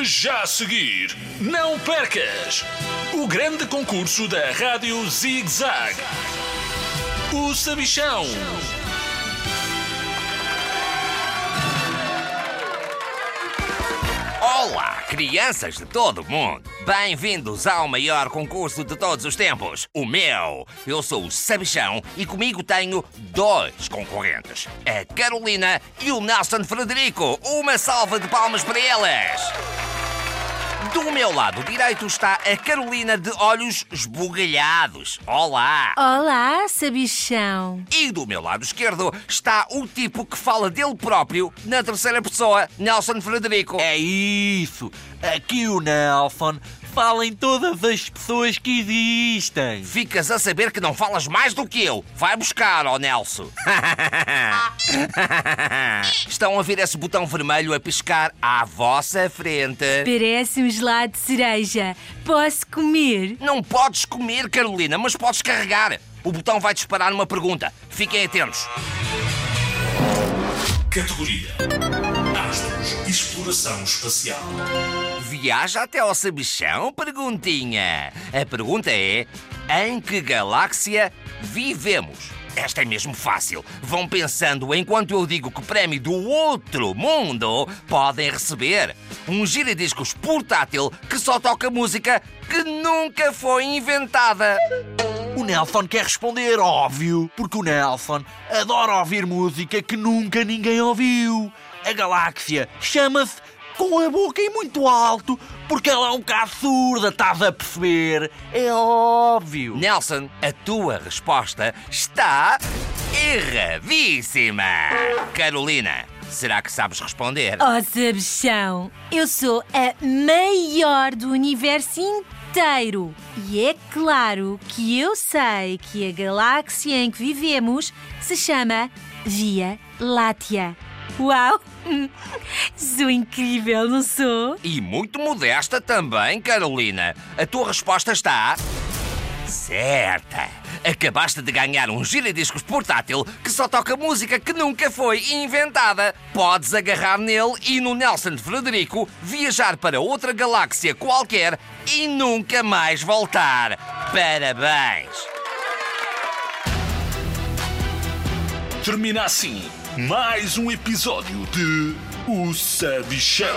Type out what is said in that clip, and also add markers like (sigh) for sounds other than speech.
Já a seguir, não percas o grande concurso da Rádio Zig Zag. O Sabichão. Olá, crianças de todo o mundo! Bem-vindos ao maior concurso de todos os tempos, o meu! Eu sou o Sabichão e comigo tenho dois concorrentes, a Carolina e o Nelson Frederico. Uma salva de palmas para eles! Do meu lado direito está a Carolina de olhos esbugalhados. Olá! Olá, sabichão. E do meu lado esquerdo está o tipo que fala dele próprio na terceira pessoa, Nelson Frederico. É isso! Aqui o Nelson fala em todas as pessoas que existem. Ficas a saber que não falas mais do que eu. Vai buscar, ó Nelson. (laughs) Estão a ver esse botão vermelho a piscar à vossa frente? Parece um gelado de cereja. Posso comer? Não podes comer, Carolina, mas podes carregar. O botão vai disparar uma pergunta. Fiquem atentos. Categoria: Exploração Espacial. Viaja até ao sabichão? Perguntinha. A pergunta é: em que galáxia vivemos? Esta é mesmo fácil. Vão pensando enquanto eu digo que prémio do outro mundo podem receber um giradiscos portátil que só toca música que nunca foi inventada. Nelson quer responder, óbvio, porque o Nelson adora ouvir música que nunca ninguém ouviu. A galáxia chama-se com a boca em muito alto, porque ela é um bocado surda, estás a perceber? É óbvio. Nelson, a tua resposta está erradíssima. Carolina, será que sabes responder? Oh, sabichão, eu sou a maior do universo inteiro. E é claro que eu sei que a galáxia em que vivemos se chama Via Láctea. Uau! (laughs) Sou incrível, não sou? E muito modesta também, Carolina. A tua resposta está. certa. Acabaste de ganhar um giradiscos portátil que só toca música que nunca foi inventada. Podes agarrar nele e no Nelson Frederico viajar para outra galáxia qualquer e nunca mais voltar. Parabéns! Termina assim mais um episódio de O Sabichão.